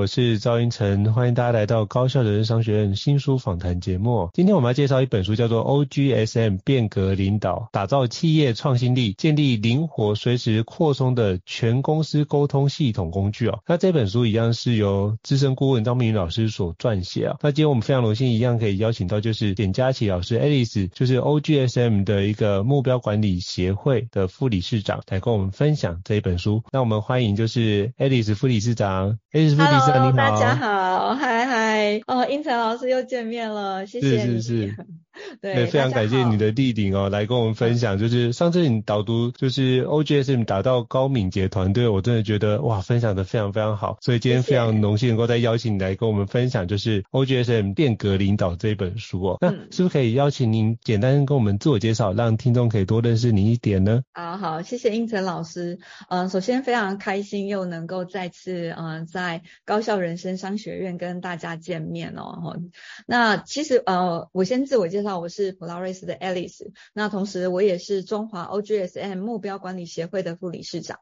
我是赵英成，欢迎大家来到高校人商学院新书访谈节目。今天我们要介绍一本书，叫做《OGSM 变革领导：打造企业创新力，建立灵活随时扩充的全公司沟通系统工具》哦。那这本书一样是由资深顾问张明云老师所撰写啊。那今天我们非常荣幸，一样可以邀请到就是简佳琪老师 Alice，就是 OGSM 的一个目标管理协会的副理事长，来跟我们分享这一本书。那我们欢迎就是 Alice 副理事长 Alice 副理事长。Hello，大家好，嗨嗨，哦，英才老师又见面了，谢谢你。是是是。对，对，非常感谢你的弟弟哦，来跟我们分享。就是上次你导读就是 OGSM 打到高敏捷团队，我真的觉得哇，分享的非常非常好。所以今天非常荣幸能够再邀请你来跟我们分享，就是 OGSM 变革领导这一本书哦。那是不是可以邀请您简单跟我们自我介绍，让听众可以多认识你一点呢？啊好，谢谢应成老师。嗯、呃，首先非常开心又能够再次嗯、呃、在高校人生商学院跟大家见面哦。那其实呃，我先自我介绍。那我是普拉瑞斯的 Alice，那同时我也是中华 OGSM 目标管理协会的副理事长。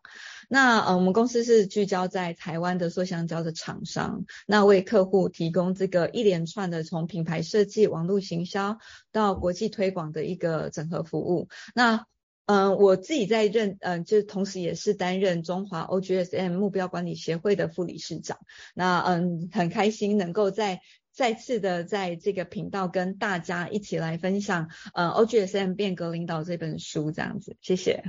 那呃，我们公司是聚焦在台湾的塑橡胶的厂商，那为客户提供这个一连串的从品牌设计、网络行销到国际推广的一个整合服务。那嗯、我自己在任，嗯、呃，就同时也是担任中华 OGSM 目标管理协会的副理事长。那嗯，很开心能够在。再次的在这个频道跟大家一起来分享，呃，OGSM 变革领导这本书这样子，谢谢。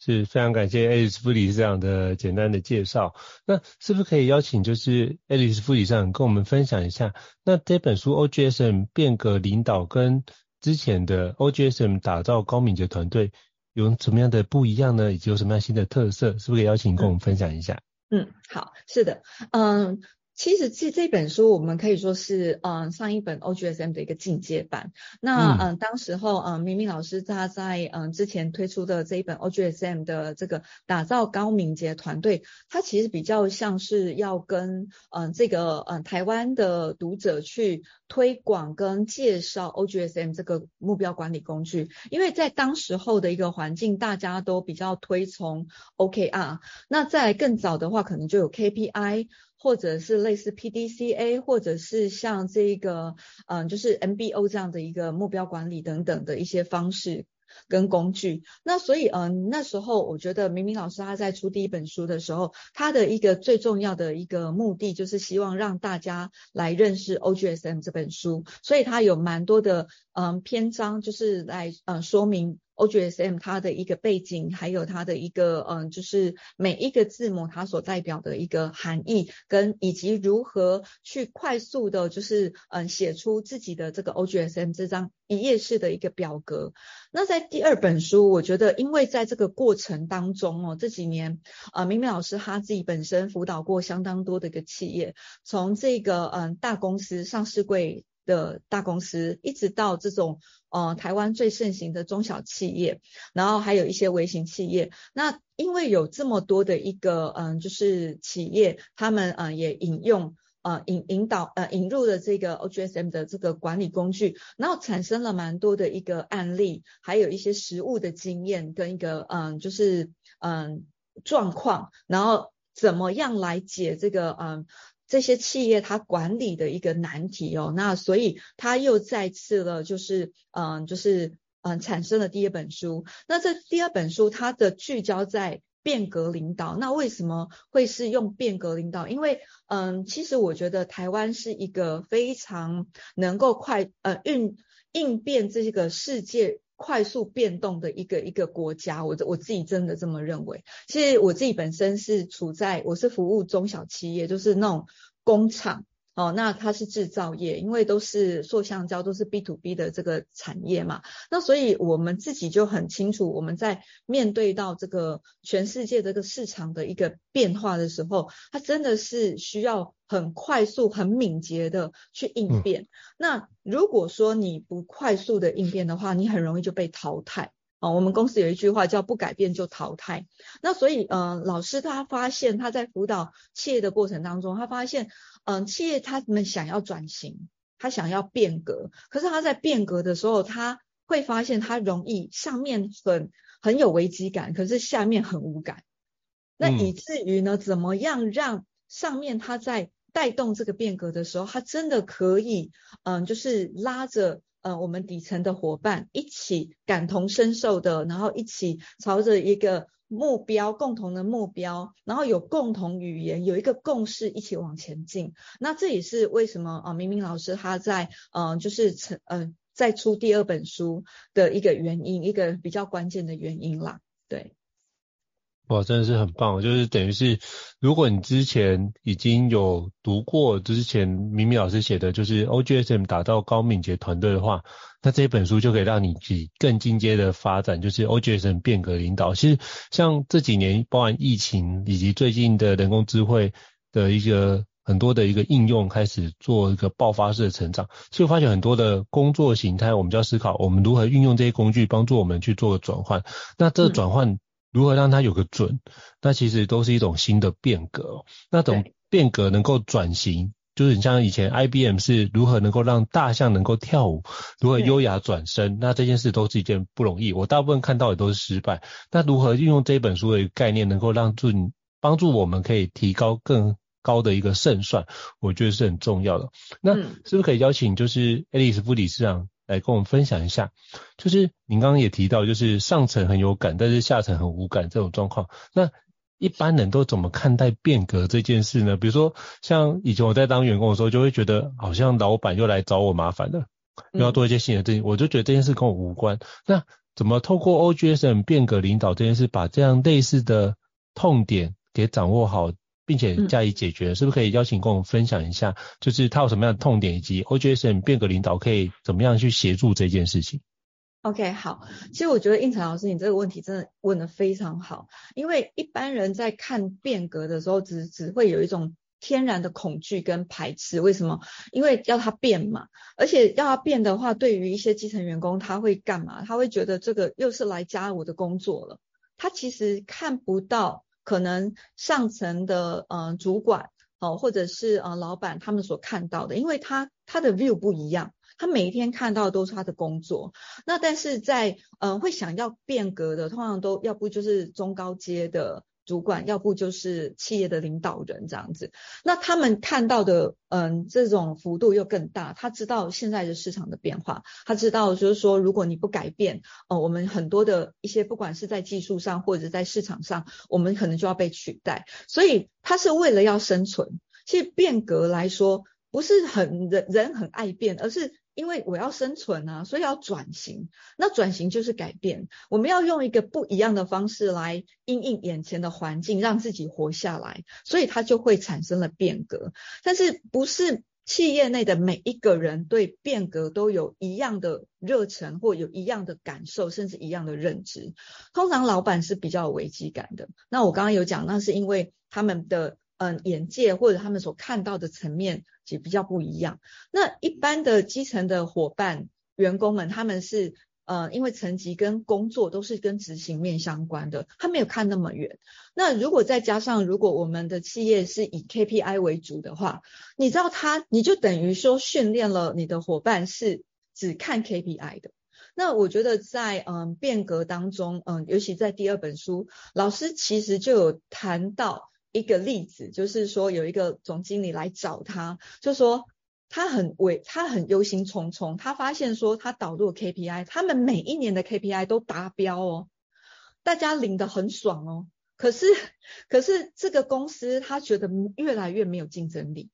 是非常感谢 Alice 副理事长的简单的介绍。那是不是可以邀请就是 Alice 副理事长跟我们分享一下，那这本书 OGSM 变革领导跟之前的 OGSM 打造高敏捷团队有什么样的不一样呢？以及有什么样新的特色？是不是可以邀请跟我们分享一下？嗯，嗯，好，是的，嗯。其实这这本书我们可以说是嗯上一本 OGSM 的一个进阶版。那嗯当时候嗯明明老师他在嗯之前推出的这一本 OGSM 的这个打造高敏捷团队，它其实比较像是要跟嗯这个嗯台湾的读者去推广跟介绍 OGSM 这个目标管理工具，因为在当时候的一个环境，大家都比较推崇 OKR。那在更早的话，可能就有 KPI。或者是类似 PDCA，或者是像这个，嗯，就是 MBO 这样的一个目标管理等等的一些方式跟工具。那所以，嗯，那时候我觉得明明老师他在出第一本书的时候，他的一个最重要的一个目的就是希望让大家来认识 OGSM 这本书，所以他有蛮多的，嗯，篇章就是来，嗯，说明。OGSM 它的一个背景，还有它的一个嗯，就是每一个字母它所代表的一个含义，跟以及如何去快速的，就是嗯写出自己的这个 OGSM 这张一页式的一个表格。那在第二本书，我觉得因为在这个过程当中哦，这几年啊，明明老师他自己本身辅导过相当多的一个企业，从这个嗯大公司上市柜。的大公司，一直到这种呃台湾最盛行的中小企业，然后还有一些微型企业。那因为有这么多的一个嗯、就是企业，他们呃也引用呃引引导呃引入了这个 OGSM 的这个管理工具，然后产生了蛮多的一个案例，还有一些实务的经验跟一个嗯、就是嗯、状况，然后怎么样来解这个嗯。这些企业它管理的一个难题哦，那所以他又再次了，就是嗯，就是嗯，产生了第二本书。那这第二本书它的聚焦在变革领导。那为什么会是用变革领导？因为嗯，其实我觉得台湾是一个非常能够快呃运应变这个世界快速变动的一个一个国家。我我自己真的这么认为。其实我自己本身是处在我是服务中小企业，就是那种。工厂哦，那它是制造业，因为都是塑橡胶，都是 B to B 的这个产业嘛。那所以我们自己就很清楚，我们在面对到这个全世界这个市场的一个变化的时候，它真的是需要很快速、很敏捷的去应变。嗯。那如果说你不快速的应变的话，你很容易就被淘汰。哦，我们公司有一句话叫“不改变就淘汰”。那所以，嗯、呃，老师他发现他在辅导企业的过程当中，他发现，嗯、呃，企业他们想要转型，他想要变革，可是他在变革的时候，他会发现他容易上面很很有危机感，可是下面很无感。那以至于呢，怎么样让上面他在带动这个变革的时候，他真的可以，嗯、呃，就是拉着。呃，我们底层的伙伴一起感同身受的，然后一起朝着一个目标，共同的目标，然后有共同语言，有一个共识，一起往前进。那这也是为什么啊、明明老师他在嗯，就是成嗯，在出第二本书的一个原因，一个比较关键的原因啦，对。哇，真的是很棒！就是等于是，如果你之前已经有读过之前明明老师写的，就是 OGSM 打造高敏捷团队的话，那这本书就可以让你去更进阶的发展，就是 OGSM 变革领导。其实像这几年，包含疫情以及最近的人工智慧的一个很多的一个应用，开始做一个爆发式的成长。所以我发现很多的工作形态，我们就要思考，我们如何运用这些工具，帮助我们去做个转换。那这个转换。嗯如何让它有个准？那其实都是一种新的变革。那种变革能够转型，就是你像以前 IBM 是如何能够让大象能够跳舞，如何优雅转身，那这件事都是一件不容易。我大部分看到的都是失败。那如何运用这本书的一个概念，能够让助帮助我们可以提高更高的一个胜算，我觉得是很重要的。那是不是可以邀请就是爱丽丝副理事长？来跟我们分享一下，就是您刚刚也提到，就是上层很有感，但是下层很无感这种状况。那一般人都怎么看待变革这件事呢？比如说，像以前我在当员工的时候，就会觉得好像老板又来找我麻烦了，又要做一些新的事情，我就觉得这件事跟我无关。那怎么透过 OGSM 变革领导这件事，把这样类似的痛点给掌握好？并且加以解决，嗯，是不是可以邀请跟我们分享一下，就是他有什么样的痛点，以及 OJSM 变革领导可以怎么样去协助这件事情？OK，好，其实我觉得应成老师你这个问题真的问得非常好，因为一般人在看变革的时候只，只只会有一种天然的恐惧跟排斥。为什么？因为要他变嘛，而且要他变的话，对于一些基层员工，他会干嘛？他会觉得这个又是来加我的工作了，他其实看不到。可能上层的呃主管哦，或者是呃老板他们所看到的，因为他他的 view 不一样，他每一天看到的都是他的工作。那但是在呃会想要变革的，通常都要不就是中高阶的。主管，要不就是企业的领导人这样子，那他们看到的，嗯，这种幅度又更大。他知道现在的市场的变化，他知道就是说，如果你不改变，哦，我们很多的一些，不管是在技术上或者在市场上，我们可能就要被取代。所以他是为了要生存。其实变革来说，不是很人人很爱变，而是。因为我要生存啊，所以要转型。那转型就是改变，我们要用一个不一样的方式来因应眼前的环境，让自己活下来。所以它就会产生了变革。但是不是企业内的每一个人对变革都有一样的热忱，或有一样的感受，甚至一样的认知。通常老板是比较有危机感的。那我刚刚有讲，那是因为他们的。嗯，眼界或者他们所看到的层面也比较不一样。那一般的基层的伙伴、员工们，他们是呃，因为层级跟工作都是跟执行面相关的，他没有看那么远。那如果再加上，如果我们的企业是以 KPI 为主的话，你知道他，你就等于说训练了你的伙伴是只看 KPI 的。那我觉得在嗯变革当中，嗯，尤其在第二本书，老师其实就有谈到。一个例子，就是说有一个总经理来找他，就说他很为他很忧心忡忡，他发现说他导入 KPI，他们每一年的 KPI 都达标哦，大家领得很爽哦，可是可是这个公司他觉得越来越没有竞争力，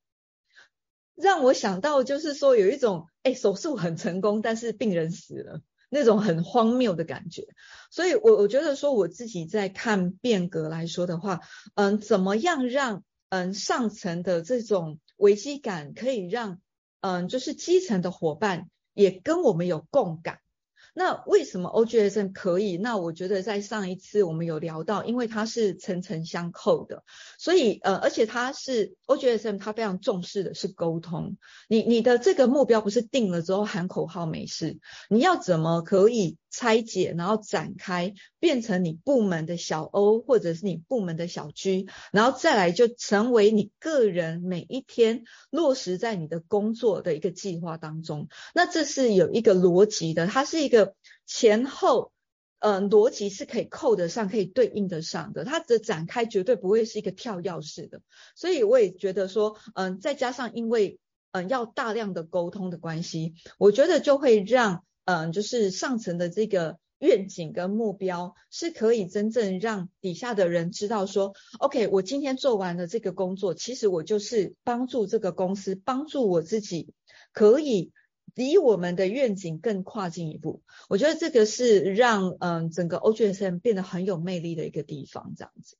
让我想到就是说有一种哎手术很成功，但是病人死了。那种很荒谬的感觉，所以我我觉得说我自己在看变革来说的话，嗯，怎么样让嗯上层的这种危机感可以让嗯就是基层的伙伴也跟我们有共感。那为什么 OGSM 可以？那我觉得在上一次我们有聊到，因为它是层层相扣的，所以呃，而且它是 OGSM，它非常重视的是沟通。你你的这个目标不是定了之后喊口号没事，你要怎么可以？拆解，然后展开，变成你部门的小 O，或者是你部门的小 G，然后再来就成为你个人每一天落实在你的工作的一个计划当中。那这是有一个逻辑的，它是一个前后，呃，逻辑是可以扣得上，可以对应得上的。它的展开绝对不会是一个跳跃式的。所以我也觉得说，嗯、再加上因为嗯、要大量的沟通的关系，我觉得就会让。嗯，就是上层的这个愿景跟目标是可以真正让底下的人知道说，OK，我今天做完了这个工作，其实我就是帮助这个公司，帮助我自己，可以离我们的愿景更跨进一步。我觉得这个是让嗯整个 OGSM 变得很有魅力的一个地方，这样子。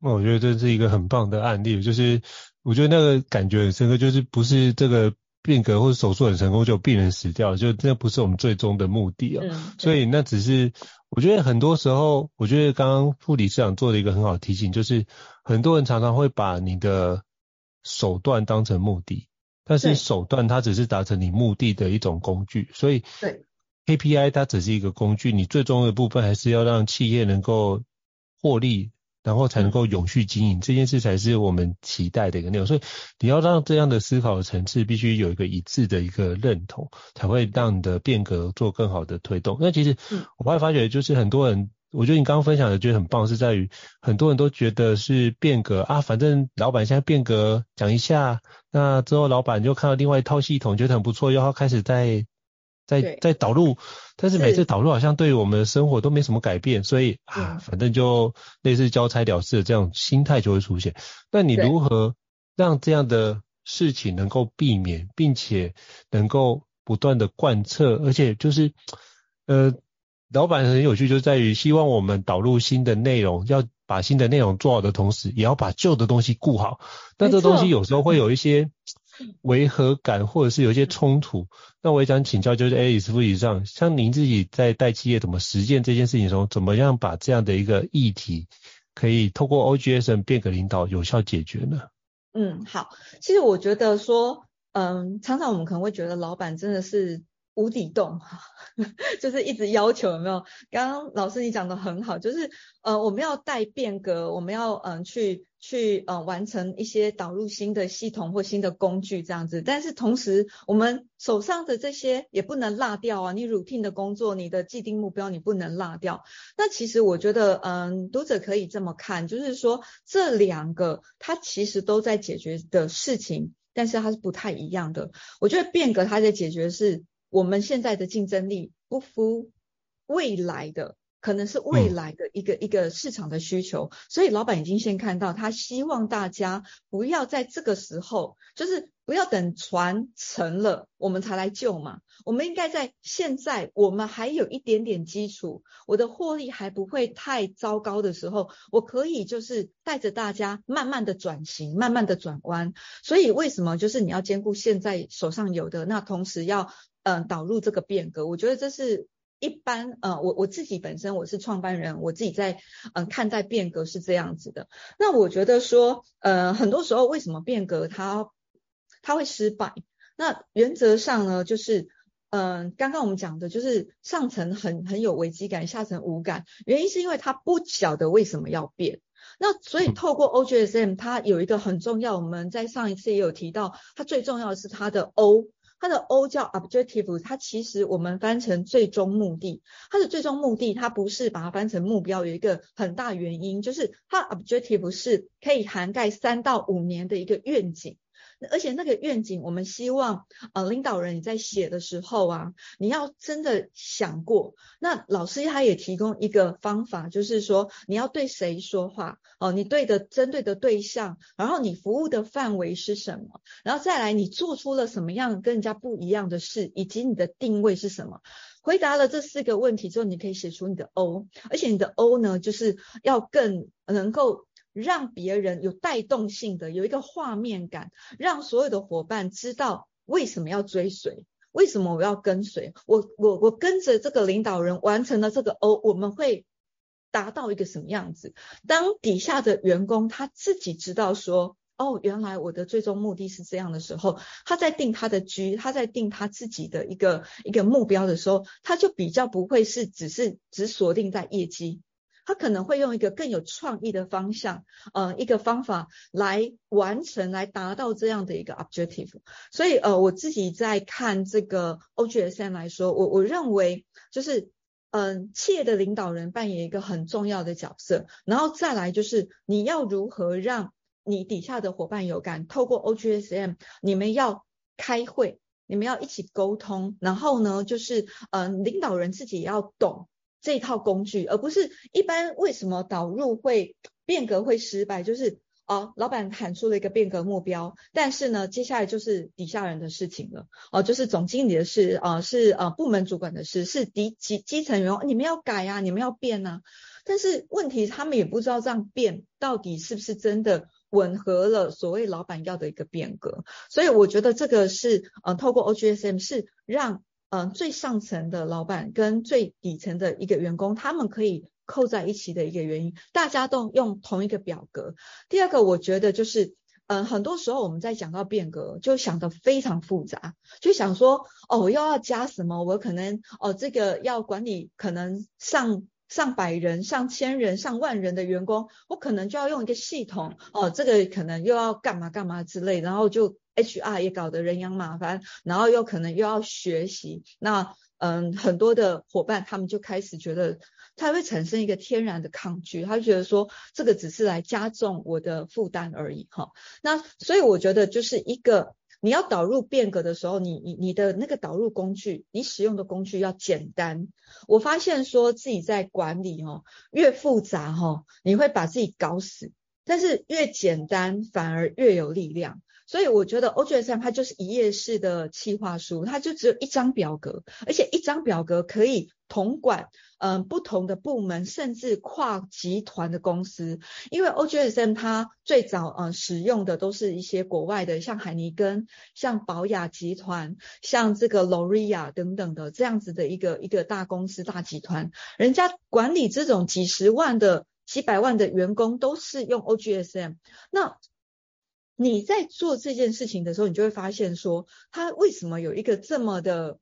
那我觉得这是一个很棒的案例，就是我觉得那个感觉很深刻，就是不是这个。变革或者手术很成功，就病人死掉，就那不是我们最终的目的啊。所以那只是，我觉得很多时候，我觉得刚刚护理事长做了一个很好的提醒，就是很多人常常会把你的手段当成目的，但是手段它只是达成你目的的一种工具。所以，KPI 它只是一个工具，你最终的部分还是要让企业能够获利。然后才能够永续经营，这件事才是我们期待的一个内容。所以你要让这样的思考的层次必须有一个一致的一个认同，才会让你的变革做更好的推动。那其实我后来发觉，就是很多人，我觉得你刚刚分享的觉得很棒，是在于很多人都觉得是变革啊，反正老板现在变革讲一下，那之后老板就看到另外一套系统，觉得很不错，又要开始在。在在导入，但是每次导入好像对于我们的生活都没什么改变，所以啊，反正就类似交差了事的这样心态就会出现。那你如何让这样的事情能够避免，并且能够不断的贯彻，而且就是呃，老板很有趣，就在于希望我们导入新的内容，要把新的内容做好的同时，也要把旧的东西顾好。但这东西有时候会有一些。违和感，或者是有一些冲突，那我也想请教，就是 Alice 副理事长，像您自己在带企业怎么实践这件事情的时候，怎么样把这样的一个议题，可以透过 OGSM 变革领导有效解决呢？嗯，好，其实我觉得说，嗯，常常我们可能会觉得老板真的是。无底洞，就是一直要求有没有？刚刚老师你讲的很好，就是呃我们要带变革，我们要嗯、去去呃完成一些导入新的系统或新的工具这样子，但是同时我们手上的这些也不能落掉啊，你 routine 的工作，你的既定目标你不能落掉。那其实我觉得嗯、读者可以这么看，就是说这两个它其实都在解决的事情，但是它是不太一样的。我觉得变革它在解决是。我们现在的竞争力不符未来的，可能是未来的一个、嗯、一个市场的需求，所以老板已经先看到，他希望大家不要在这个时候，就是不要等船沉了我们才来救嘛。我们应该在现在，我们还有一点点基础，我的获利还不会太糟糕的时候，我可以就是带着大家慢慢的转型，慢慢的转弯。所以为什么就是你要兼顾现在手上有的，那同时要。嗯，导入这个变革，我觉得这是一般。呃，我我自己本身我是创办人，我自己在嗯看待变革是这样子的。那我觉得说，呃，很多时候为什么变革它它会失败？那原则上呢，就是嗯，刚刚我们讲的就是上层很很有危机感，下层无感。原因是因为他不晓得为什么要变。那所以透过 OGSM，它有一个很重要，我们在上一次也有提到，它最重要的是它的 O。它的 O 叫 objective，它其实我们翻成最终目的。它的最终目的，它不是把它翻成目标，有一个很大原因，就是它 objective 是可以涵盖三到五年的一个愿景。而且那个愿景，我们希望呃领导人你在写的时候啊，你要真的想过。那老师他也提供一个方法，就是说你要对谁说话哦，你对的针对的对象，然后你服务的范围是什么，然后再来你做出了什么样跟人家不一样的事，以及你的定位是什么。回答了这四个问题之后，你可以写出你的 O，而且你的 O 呢，就是要更能够。让别人有带动性的，有一个画面感，让所有的伙伴知道为什么要追随，为什么我要跟随，我我我跟着这个领导人完成了这个 O，我们会达到一个什么样子？当底下的员工他自己知道说，哦，原来我的最终目的是这样的时候，他在定他的 G，他在定他自己的一个一个目标的时候，他就比较不会是只是只锁定在业绩。他可能会用一个更有创意的方向，呃，一个方法来完成，来达到这样的一个 objective。所以，呃，我自己在看这个 OGSM 来说，我我认为就是，嗯、企业的领导人扮演一个很重要的角色。然后再来就是，你要如何让你底下的伙伴有感？透过 OGSM，你们要开会，你们要一起沟通。然后呢，就是，嗯、呃，领导人自己也要懂。这套工具，而不是一般为什么导入会变革会失败，就是哦，老板喊出了一个变革目标，但是呢，接下来就是底下人的事情了，哦，就是总经理的事，啊、呃，是呃部门主管的事，是底基基层员工，你们要改啊，你们要变啊，但是问题他们也不知道这样变到底是不是真的吻合了所谓老板要的一个变革，所以我觉得这个是呃透过 OGSM 是让。嗯、最上层的老板跟最底层的一个员工，他们可以扣在一起的一个原因，大家都用同一个表格。第二个，我觉得就是，嗯、很多时候我们在讲到变革，就想得非常复杂，就想说，哦，我又要加什么？我可能，哦，这个要管理可能上上百人、上千人、上万人的员工，我可能就要用一个系统，哦，这个可能又要干嘛干嘛之类，然后就。HR 也搞得人仰马翻，然后又可能又要学习，那嗯，很多的伙伴他们就开始觉得，他会产生一个天然的抗拒，他觉得说这个只是来加重我的负担而已哈。那所以我觉得就是一个你要导入变革的时候，你你你的那个导入工具，你使用的工具要简单。我发现说自己在管理哦，越复杂哦，你会把自己搞死，但是越简单反而越有力量。所以我觉得 OGSM 它就是一页式的企划书，它就只有一张表格，而且一张表格可以统管嗯、不同的部门，甚至跨集团的公司。因为 OGSM 它最早嗯、使用的都是一些国外的，像海尼根、像宝雅集团、像这个 L'Oreal 等等的这样子的一个一个大公司大集团，人家管理这种几十万的、几百万的员工都是用 OGSM。那你在做这件事情的时候，你就会发现说，它为什么有一个这么的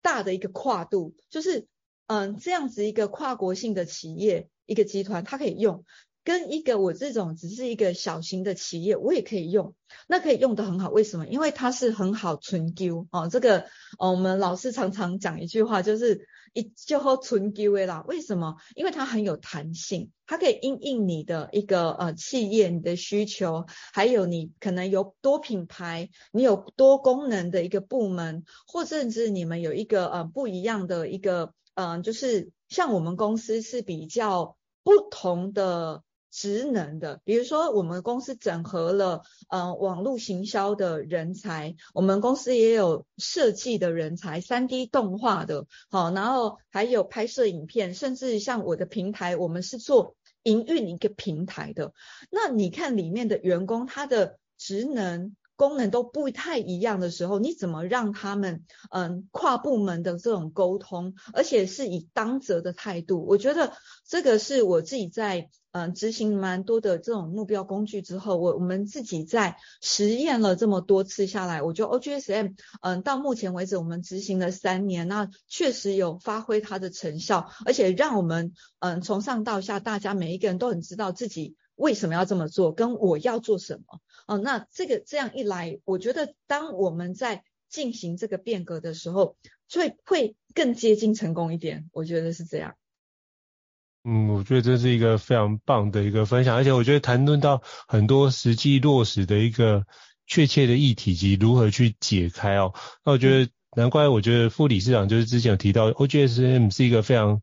大的一个跨度？就是，嗯，这样子一个跨国性的企业，一个集团，它可以用。跟一个我这种只是一个小型的企业，我也可以用，那可以用得很好。为什么？因为它是很好存丢哦。这个，我们老师常常讲一句话，就是一就好存丢的啦。为什么？因为它很有弹性，它可以因应你的一个呃企业你的需求，还有你可能有多品牌，你有多功能的一个部门，或甚至你们有一个呃不一样的一个嗯、呃，就是像我们公司是比较不同的。职能的，比如说我们公司整合了嗯网络行销的人才，我们公司也有设计的人才三 D 动画的，好，然后还有拍摄影片，甚至像我的平台，我们是做营运一个平台的。那你看里面的员工，他的职能。功能都不太一样的时候，你怎么让他们嗯跨部门的这种沟通，而且是以当责的态度？我觉得这个是我自己在嗯执行蛮多的这种目标工具之后，我我们自己在实验了这么多次下来，我觉得 OGSM 嗯到目前为止我们执行了三年，那确实有发挥它的成效，而且让我们嗯从上到下大家每一个人都很知道自己。为什么要这么做？跟我要做什么？哦，那这个这样一来，我觉得当我们在进行这个变革的时候，会会更接近成功一点。我觉得是这样。嗯，我觉得这是一个非常棒的一个分享，而且我觉得谈论到很多实际落实的一个确切的议题及如何去解开哦。那我觉得难怪，我觉得副理事长就是之前有提到，OGSM 是一个非常。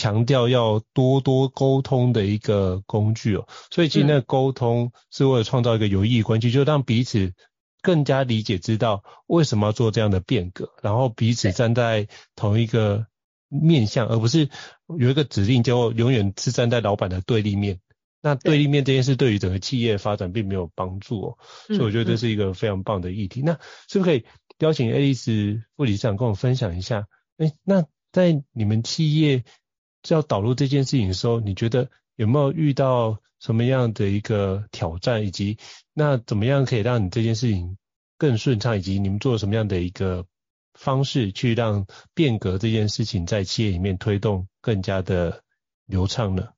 强调要多多沟通的一个工具哦，所以其实那沟通是为了创造一个有意义关系，嗯、就让彼此更加理解，知道为什么要做这样的变革，然后彼此站在同一个面向，而不是有一个指令就永远是站在老板的对立面。那对立面这件事对于整个企业发展并没有帮助哦，所以我觉得这是一个非常棒的议题。那是不是可以邀请爱丽丝副理事长跟我分享一下？哎，那在你们企业。要导入这件事情的时候，你觉得有没有遇到什么样的一个挑战，以及那怎么样可以让你这件事情更顺畅，以及你们做什么样的一个方式去让变革这件事情在企业里面推动更加的流畅呢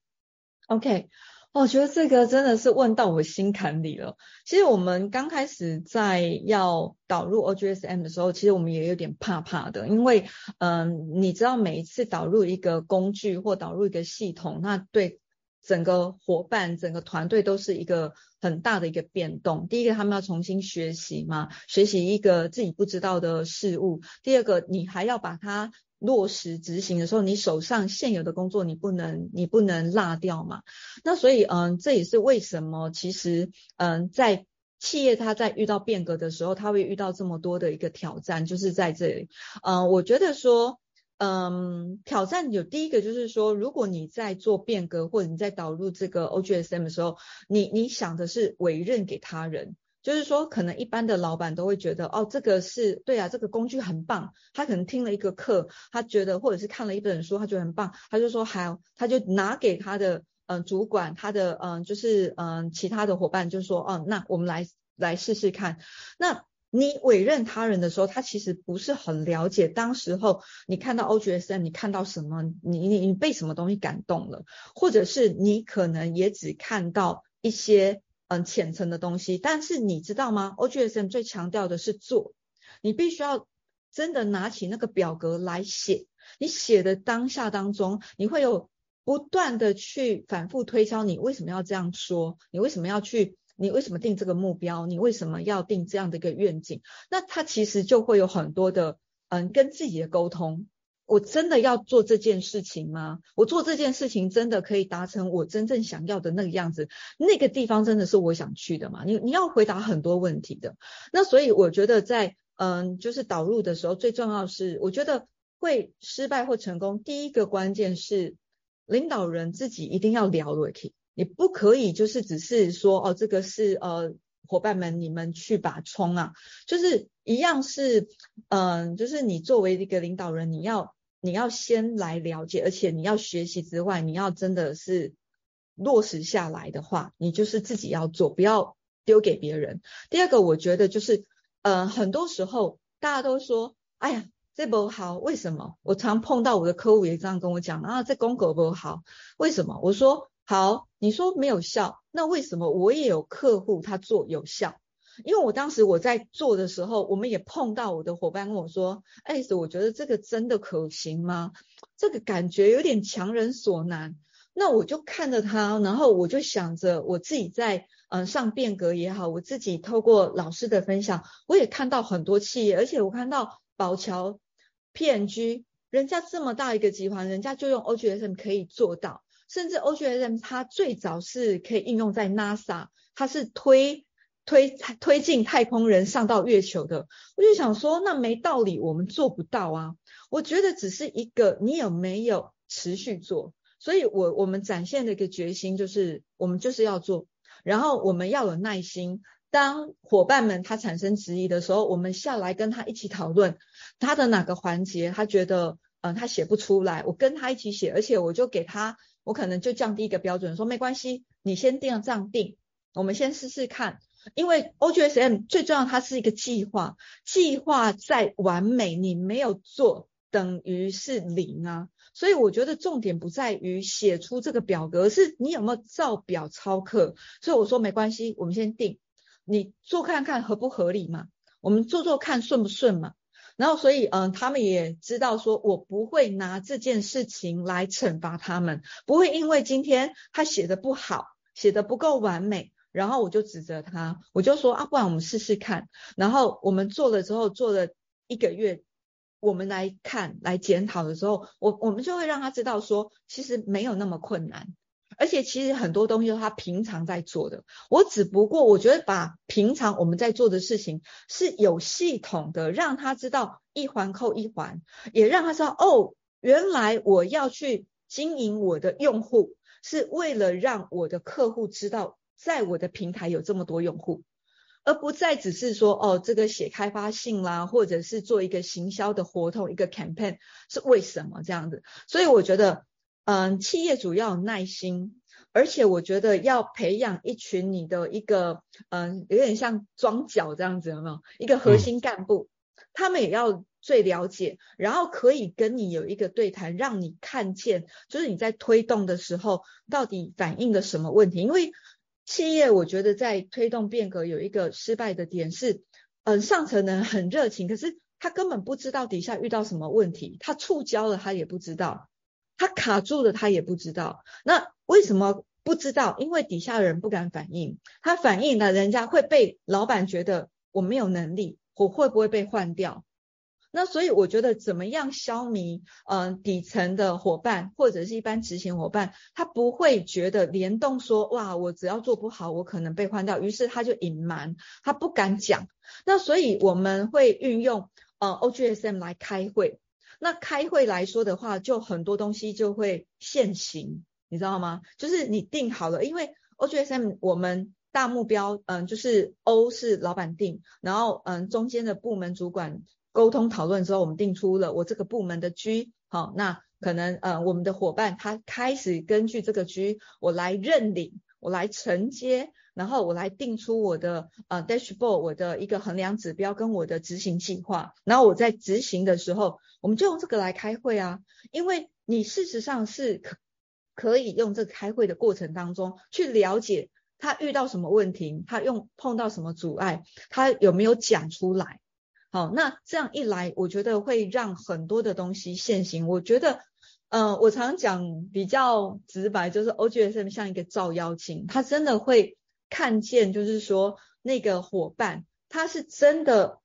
？OK。我觉得这个真的是问到我心坎里了。其实我们刚开始在要导入 OGSM 的时候，其实我们也有点怕怕的，因为，嗯，你知道每一次导入一个工具或导入一个系统，那对整个伙伴、整个团队都是一个很大的一个变动。第一个，他们要重新学习嘛，学习一个自己不知道的事物；第二个，你还要把它。落实执行的时候，你手上现有的工作你不能你不能落掉嘛？那所以嗯，这也是为什么其实嗯，在企业它在遇到变革的时候，它会遇到这么多的一个挑战，就是在这里。嗯，我觉得说嗯，挑战有第一个就是说，如果你在做变革或者你在导入这个 OGSM 的时候，你你想的是委任给他人。就是说，可能一般的老板都会觉得，哦，这个是对啊，这个工具很棒。他可能听了一个课，他觉得，或者是看了一本书，他觉得很棒，他就说好，他就拿给他的嗯、主管，他的嗯、就是嗯、其他的伙伴，就说，哦，那我们来来试试看。那你委任他人的时候，他其实不是很了解，当时候你看到 OGSM，你看到什么？你你你被什么东西感动了？或者是你可能也只看到一些。嗯，浅层的东西，但是你知道吗？OGSM 最强调的是做，你必须要真的拿起那个表格来写。你写的当下当中，你会有不断的去反复推敲，你为什么要这样说？你为什么要去？你为什么定这个目标？你为什么要定这样的一个愿景？那它其实就会有很多的嗯，跟自己的沟通。我真的要做这件事情吗？我做这件事情真的可以达成我真正想要的那个样子？那个地方真的是我想去的吗？你你要回答很多问题的。那所以我觉得在嗯，就是导入的时候，最重要是我觉得会失败或成功，第一个关键是领导人自己一定要了解，你不可以就是只是说哦，这个是呃。伙伴们，你们去把冲啊！就是一样是，嗯，就是你作为一个领导人，你要你要先来了解，而且你要学习之外，你要真的是落实下来的话，你就是自己要做，不要丢给别人。第二个，我觉得就是，嗯，很多时候大家都说，哎呀，这不好，为什么？我常碰到我的客户也这样跟我讲啊，这公狗不好，为什么？我说。好，你说没有效，那为什么我也有客户他做有效？因为我当时我在做的时候，我们也碰到我的伙伴跟我说：“哎，我觉得这个真的可行吗？这个感觉有点强人所难。”那我就看着他，然后我就想着我自己在嗯上变革也好，我自己透过老师的分享，我也看到很多企业，而且我看到宝桥 PNG，人家这么大一个集团，人家就用 OGSM 可以做到。甚至 OGSM 它最早是可以应用在 NASA，它是推推推进太空人上到月球的。我就想说，那没道理，我们做不到啊。我觉得只是一个你有没有持续做。所以我我们展现的一个决心就是，我们就是要做，然后我们要有耐心。当伙伴们他产生质疑的时候，我们下来跟他一起讨论他的哪个环节，他觉得嗯他写不出来，我跟他一起写，而且我就给他。我可能就降低一个标准，说没关系，你先这样这样定，我们先试试看。因为 OGSM 最重要，它是一个计划，计划再完美，你没有做等于是零啊。所以我觉得重点不在于写出这个表格，是你有没有照表操课。所以我说没关系，我们先定，你做看看合不合理嘛。我们做做看顺不顺嘛。然后所以嗯，他们也知道说我不会拿这件事情来惩罚他们，不会因为今天他写的不好，写的不够完美，然后我就指责他，我就说啊，不然我们试试看。然后我们做了之后，做了一个月。我们来看来检讨的时候，我我们就会让他知道说，其实没有那么困难，而且其实很多东西都是他平常在做的。我只不过我觉得把平常我们在做的事情是有系统的，让他知道一环扣一环，也让他知道哦，原来我要去经营我的用户，是为了让我的客户知道，在我的平台有这么多用户。而不再只是说哦，这个写开发信啦，或者是做一个行销的活动，一个 campaign 是为什么这样子？所以我觉得，嗯，企业主要有耐心，而且我觉得要培养一群你的一个，嗯，有点像装脚这样子，有没有？一个核心干部，嗯，他们也要最了解，然后可以跟你有一个对谈，让你看见，就是你在推动的时候到底反映了什么问题，因为。企业我觉得在推动变革有一个失败的点是，嗯，上层人很热情，可是他根本不知道底下遇到什么问题，他触礁了他也不知道，他卡住了他也不知道。那为什么不知道？因为底下的人不敢反应，他反应了，人家会被老板觉得我没有能力，我会不会被换掉？那所以我觉得怎么样消弭，嗯、底层的伙伴或者是一般执行伙伴，他不会觉得联动说，哇，我只要做不好，我可能被换掉，于是他就隐瞒，他不敢讲。那所以我们会运用呃 OGSM 来开会。那开会来说的话，就很多东西就会现行，你知道吗？就是你定好了，因为 OGSM 我们大目标，嗯、就是 O 是老板定，然后嗯、中间的部门主管。沟通讨论之后，我们定出了我这个部门的 G，好，那可能呃我们的伙伴他开始根据这个 G，我来认领，我来承接，然后我来定出我的呃 dashboard，我的一个衡量指标跟我的执行计划，然后我在执行的时候，我们就用这个来开会啊，因为你事实上是可可以用这个开会的过程当中去了解他遇到什么问题，他用碰到什么阻碍，他有没有讲出来。好，那这样一来，我觉得会让很多的东西现行。我觉得，嗯、我常讲比较直白，就是 OGSM 像一个照妖镜，它真的会看见，就是说那个伙伴，他是真的，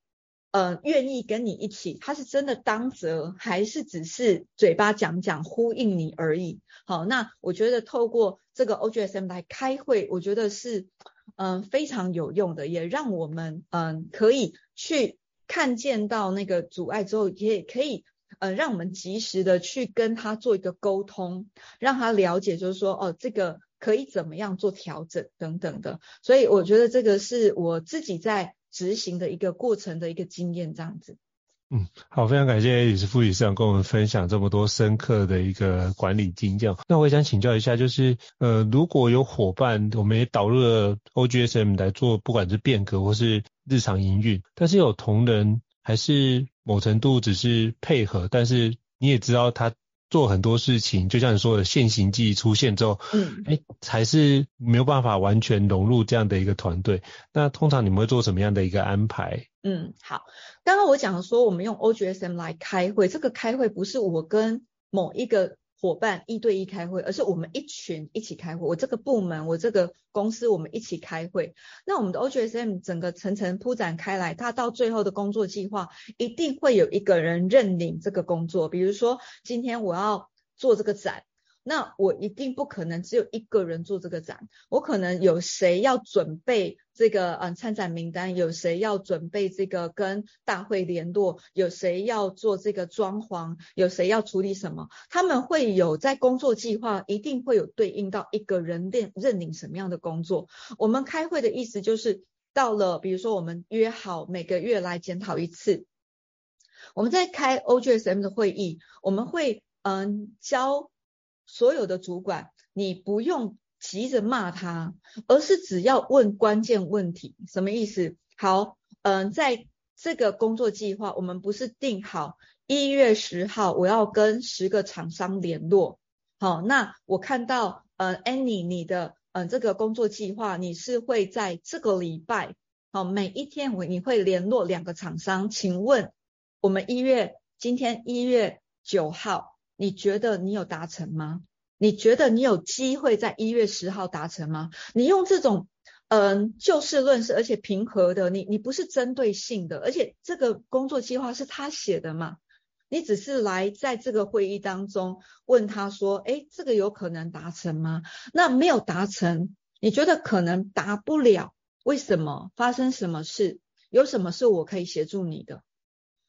呃，愿意跟你一起，他是真的当责，还是只是嘴巴讲讲呼应你而已。好，那我觉得透过这个 OGSM 来开会，我觉得是，嗯、非常有用的，也让我们，嗯、可以去。看见到那个阻碍之后，也可以呃让我们及时的去跟他做一个沟通，让他了解，就是说哦，这个可以怎么样做调整等等的。所以我觉得这个是我自己在执行的一个过程的一个经验，这样子。嗯，好，非常感谢李斯副理事长跟我们分享这么多深刻的一个管理经验。那我也想请教一下，就是呃，如果有伙伴，我们也导入了 OGSM 来做，不管是变革或是日常营运，但是有同仁还是某程度只是配合，但是你也知道他做很多事情，就像你说的现行记忆出现之后，嗯，哎，才是没有办法完全融入这样的一个团队。那通常你们会做什么样的一个安排？嗯，好，刚刚我讲说我们用 OGSM 来开会，这个开会不是我跟某一个。伙伴一对一开会，而是我们一群一起开会。我这个部门，我这个公司，我们一起开会。那我们的 OGSM 整个层层铺展开来，它到最后的工作计划，一定会有一个人认领这个工作。比如说，今天我要做这个展。那我一定不可能只有一个人做这个展，我可能有谁要准备这个嗯参展名单，有谁要准备这个跟大会联络，有谁要做这个装潢，有谁要处理什么，他们会有在工作计划，一定会有对应到一个人认认领什么样的工作。我们开会的意思就是到了，比如说我们约好每个月来检讨一次，我们在开 OGSM 的会议，我们会嗯教。所有的主管，你不用急着骂他，而是只要问关键问题。什么意思？好，嗯、在这个工作计划，我们不是定好一月十号我要跟十个厂商联络。好，那我看到，呃，Annie，你的，嗯、这个工作计划，你是会在这个礼拜好，每一天我你会联络两个厂商，请问我们一月今天一月九号，你觉得你有达成吗？你觉得你有机会在一月十号达成吗？你用这种嗯就事论事，而且平和的，你你不是针对性的，而且这个工作计划是他写的嘛？你只是来在这个会议当中问他说，诶，这个有可能达成吗？那没有达成，你觉得可能达不了？为什么？发生什么事？有什么是我可以协助你的？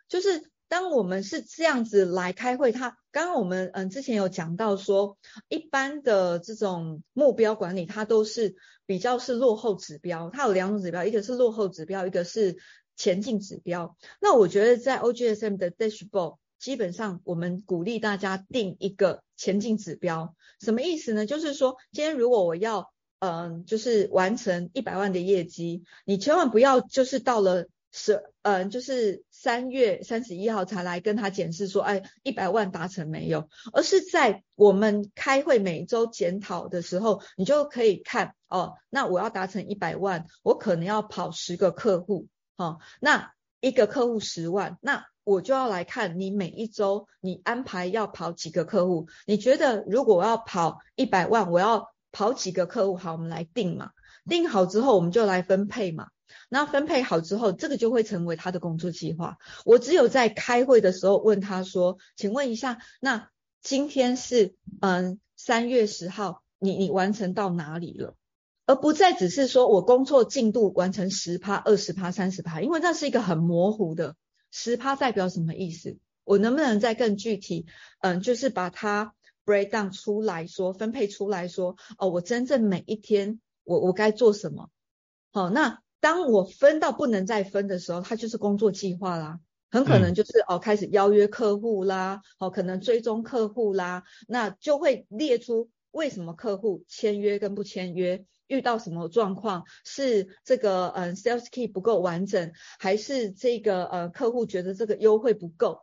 就是当我们是这样子来开会，他刚刚我们嗯之前有讲到说，一般的这种目标管理，它都是比较是落后指标，它有两种指标，一个是落后指标，一个是前进指标。那我觉得在 OGSM 的 Dashboard。基本上，我们鼓励大家定一个前进指标，什么意思呢？就是说，今天如果我要，嗯、就是完成一百万的业绩，你千万不要就是到了十，嗯、就是三月三十一号才来跟他检视说，哎，一百万达成没有？而是在我们开会每周检讨的时候，你就可以看，哦，那我要达成一百万，我可能要跑十个客户，哦，那一个客户十万，那。我就要来看你每一周你安排要跑几个客户？你觉得如果我要跑一百万，我要跑几个客户？好，我们来定嘛。定好之后，我们就来分配嘛。那分配好之后，这个就会成为他的工作计划。我只有在开会的时候问他说：“请问一下，那今天是嗯三月十号，你你完成到哪里了？”而不再只是说我工作进度完成十趴、二十趴、三十趴，因为那是一个很模糊的。十趴代表什么意思？我能不能再更具体？嗯，就是把它 break down 出来说，分配出来说，哦，我真正每一天我我该做什么？好，那当我分到不能再分的时候，它就是工作计划啦，很可能就是、嗯、哦开始邀约客户啦，哦可能追踪客户啦，那就会列出为什么客户签约跟不签约。遇到什么状况？是这个嗯 sales key 不够完整，还是这个呃客户觉得这个优惠不够？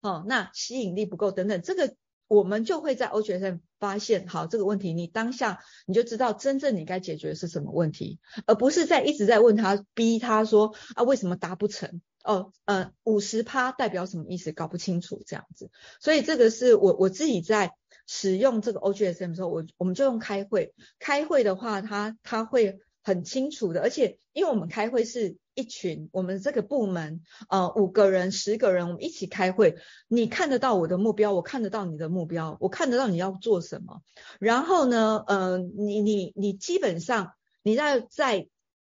哦，那吸引力不够等等，这个我们就会在 OGSM 发现，好，这个问题你当下你就知道真正你该解决的是什么问题，而不是在一直在问他逼他说啊为什么达不成？哦，呃五十趴代表什么意思？搞不清楚这样子，所以这个是我我自己在。使用这个 OGSM 的时候，我我们就用开会。开会的话，它它会很清楚的，而且因为我们开会是一群，我们这个部门呃五个人、十个人，我们一起开会。你看得到我的目标，我看得到你的目标，我看得到你要做什么。然后呢，呃，你你你基本上你在在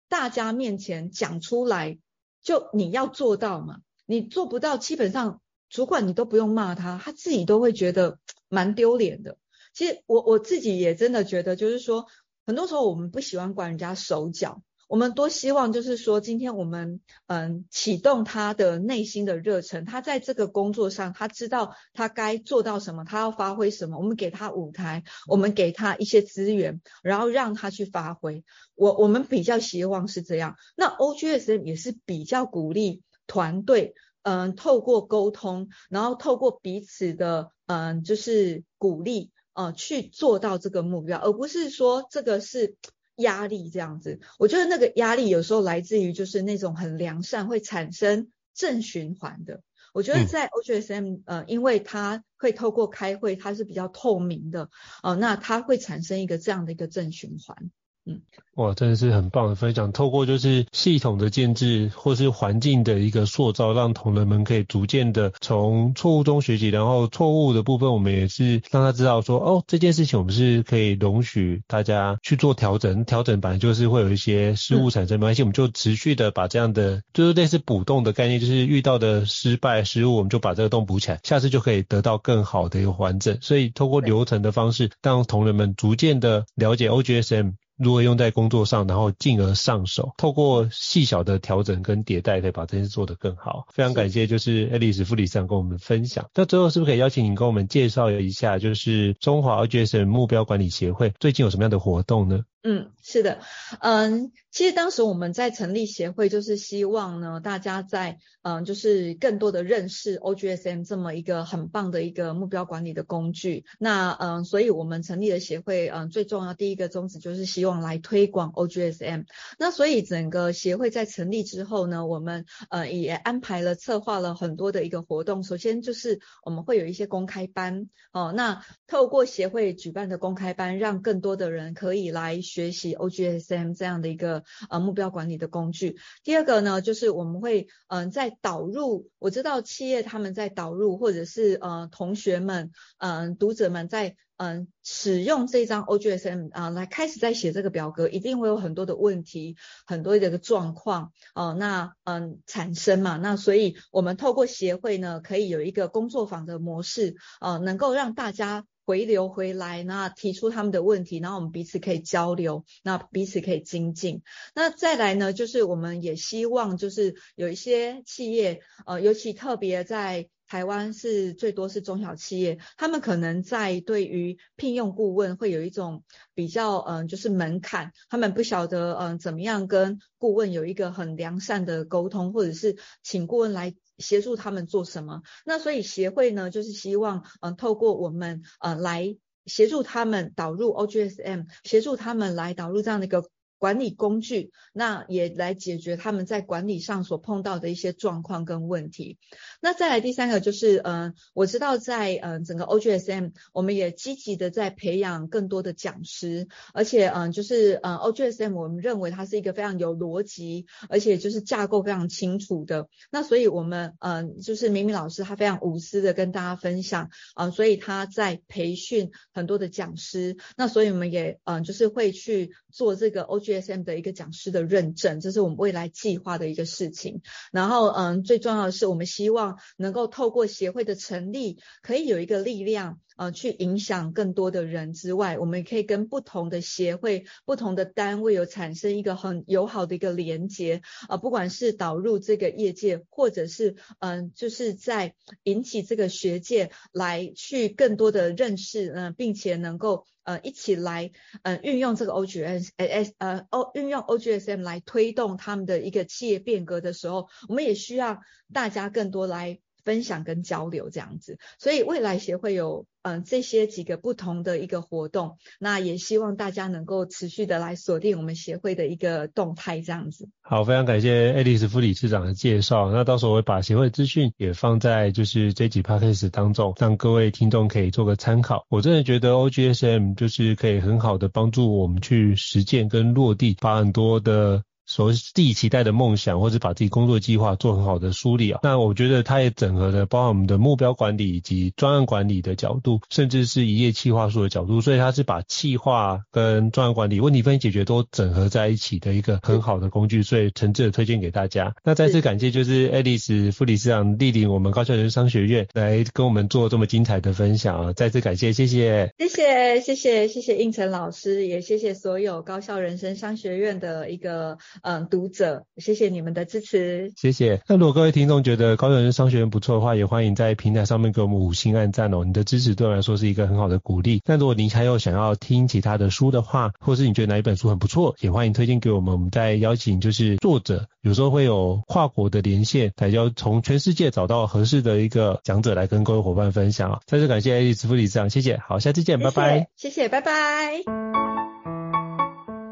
大家面前讲出来，就你要做到嘛。你做不到，基本上主管你都不用骂他，他自己都会觉得。蛮丢脸的，其实我我自己也真的觉得，就是说，很多时候我们不喜欢管人家手脚，我们多希望就是说，今天我们嗯启动他的内心的热忱，他在这个工作上，他知道他该做到什么，他要发挥什么，我们给他舞台，我们给他一些资源，然后让他去发挥。我我们比较希望是这样，那 OGSM 也是比较鼓励团队。嗯，透过沟通，然后透过彼此的嗯，就是鼓励，呃，去做到这个目标，而不是说这个是压力这样子。我觉得那个压力有时候来自于就是那种很良善，会产生正循环的。我觉得在 OGSM，呃，因为它会透过开会，它是比较透明的，哦、呃，那它会产生一个这样的一个正循环。嗯，哇，真的是很棒的分享。透过就是系统的建制，或是环境的一个塑造，让同仁们可以逐渐的从错误中学习。然后错误的部分，我们也是让他知道说，哦，这件事情我们是可以容许大家去做调整。调整本来就是会有一些失误产生，没关系，我们就持续的把这样的，就是类似补洞的概念，就是遇到的失败失误，我们就把这个洞补起来，下次就可以得到更好的一个完整。所以透过流程的方式，让同仁们逐渐的了解 OGSM。如何用在工作上，然后进而上手，透过细小的调整跟迭代，可以把这件事做得更好。非常感谢，就是 Alice 副理事长跟我们分享。那最后是不是可以邀请你跟我们介绍一下，就是中华 o g s 目标管理协会最近有什么样的活动呢？嗯，是的，嗯，其实当时我们在成立协会，就是希望呢，大家在嗯，就是更多的认识 OGSM 这么一个很棒的一个目标管理的工具。那嗯，所以我们成立了协会，嗯，最重要第一个宗旨就是希望来推广 OGSM。那所以整个协会在成立之后呢，我们呃也安排了策划了很多的一个活动。首先就是我们会有一些公开班哦，那透过协会举办的公开班，让更多的人可以来学习。OGSM 这样的一个呃目标管理的工具。第二个呢，就是我们会嗯、在导入，我知道企业他们在导入，或者是呃同学们嗯、读者们在嗯、使用这张 OGSM 啊、来开始在写这个表格，一定会有很多的问题，很多的一个状况哦、那嗯、产生嘛，那所以我们透过协会呢，可以有一个工作坊的模式，呃能够让大家。回流回来，那提出他们的问题，然后我们彼此可以交流，那彼此可以精进。那再来呢，就是我们也希望，就是有一些企业，呃，尤其特别在台湾是最多是中小企业，他们可能在对于聘用顾问会有一种比较，嗯、就是门槛，他们不晓得，嗯、怎么样跟顾问有一个很良善的沟通，或者是请顾问来。协助他们做什么？那所以协会呢，就是希望，嗯、透过我们，呃，来协助他们导入 OGSM，协助他们来导入这样的一个。管理工具，那也来解决他们在管理上所碰到的一些状况跟问题。那再来第三个就是，嗯、我知道在嗯、整个 OGSM，我们也积极的在培养更多的讲师，而且嗯、就是嗯、OGSM，我们认为它是一个非常有逻辑，而且就是架构非常清楚的。那所以我们嗯、就是明明老师他非常无私的跟大家分享，嗯、所以他在培训很多的讲师。那所以我们也嗯、就是会去做这个 OGS。Sm 的一个讲师的认证，这是我们未来计划的一个事情。然后，嗯，最重要的是，我们希望能够透过协会的成立，可以有一个力量，呃，去影响更多的人之外，我们也可以跟不同的协会、不同的单位有产生一个很友好的一个连接，呃，不管是导入这个业界，或者是，嗯、就是在引起这个学界来去更多的认识，嗯、并且能够。呃，一起来，呃，运用这个 OGS，呃，O 运用 OGSM 来推动他们的一个企业变革的时候，我们也需要大家更多来分享跟交流这样子。所以未来协会有。嗯，这些几个不同的一个活动，那也希望大家能够持续的来锁定我们协会的一个动态，这样子。好，非常感谢爱丽丝副理事长的介绍。那到时候我会把协会资讯也放在就是这集 podcast 当中，让各位听众可以做个参考。我真的觉得 OGSM 就是可以很好的帮助我们去实践跟落地，把很多的。所自己期待的梦想，或者把自己工作计划做很好的梳理啊，那我觉得它也整合了包含我们的目标管理以及专案管理的角度，甚至是一页企划书的角度，所以它是把企划跟专案管理问题分析解决都整合在一起的一个很好的工具，所以诚挚的推荐给大家。那再次感谢就是爱丽丝副理事长莅临我们高校人生商学院来跟我们做这么精彩的分享啊，再次感谢，谢谢，谢谢，谢谢，谢谢胤丞老师，也谢谢所有高校人生商学院的一个。嗯，读者，谢谢你们的支持，谢谢。那如果各位听众觉得高效人生商学院不错的话，也欢迎在平台上面给我们五星按赞哦。你的支持对我来说是一个很好的鼓励。那如果您还有想要听其他的书的话，或是你觉得哪一本书很不错，也欢迎推荐给我们。我们再邀请就是作者，有时候会有跨国的连线，才要从全世界找到合适的一个讲者来跟各位伙伴分享啊。再次感谢艾丽斯副理事长，谢谢。好，下次见，谢谢拜拜。谢谢，拜拜。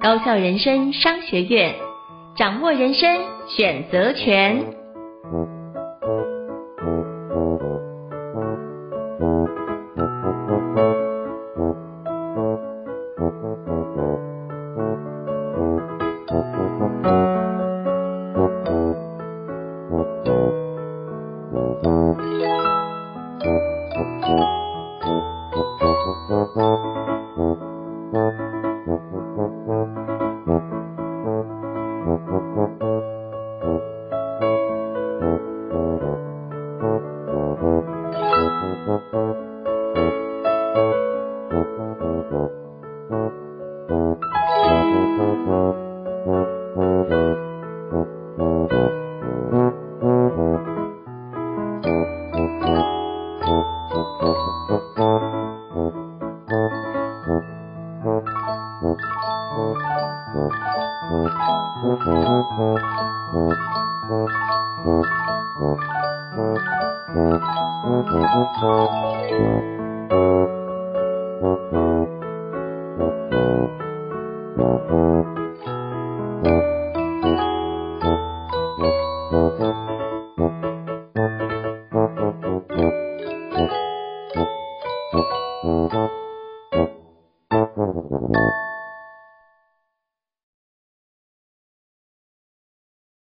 高校人生商学院。掌握人生选择权。